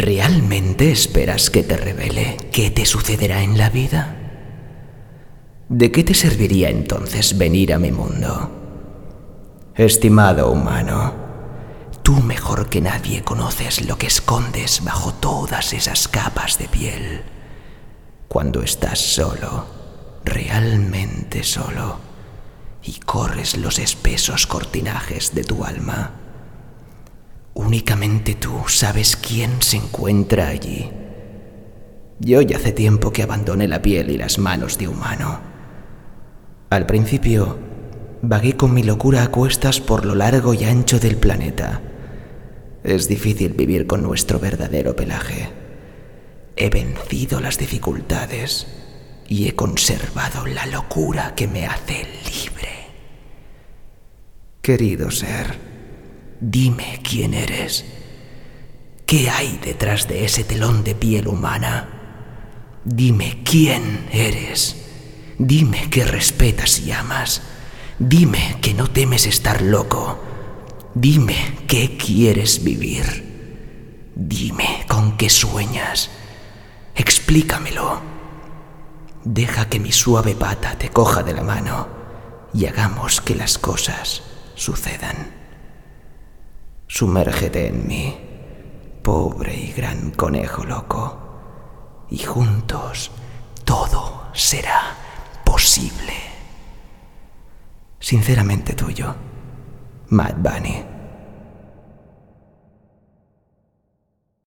¿Realmente esperas que te revele qué te sucederá en la vida? ¿De qué te serviría entonces venir a mi mundo? Estimado humano, tú mejor que nadie conoces lo que escondes bajo todas esas capas de piel. Cuando estás solo, realmente solo, y corres los espesos cortinajes de tu alma. Únicamente tú sabes quién se encuentra allí. Yo ya hace tiempo que abandoné la piel y las manos de humano. Al principio, vagué con mi locura a cuestas por lo largo y ancho del planeta. Es difícil vivir con nuestro verdadero pelaje. He vencido las dificultades y he conservado la locura que me hace libre. Querido ser, dime quién eres. ¿Qué hay detrás de ese telón de piel humana? Dime quién eres. Dime que respetas y amas. Dime que no temes estar loco. Dime qué quieres vivir. Dime con qué sueñas. Explícamelo. Deja que mi suave pata te coja de la mano y hagamos que las cosas sucedan. Sumérgete en mí, pobre y gran conejo loco, y juntos todo será posible. Sinceramente tuyo, Mad Bunny.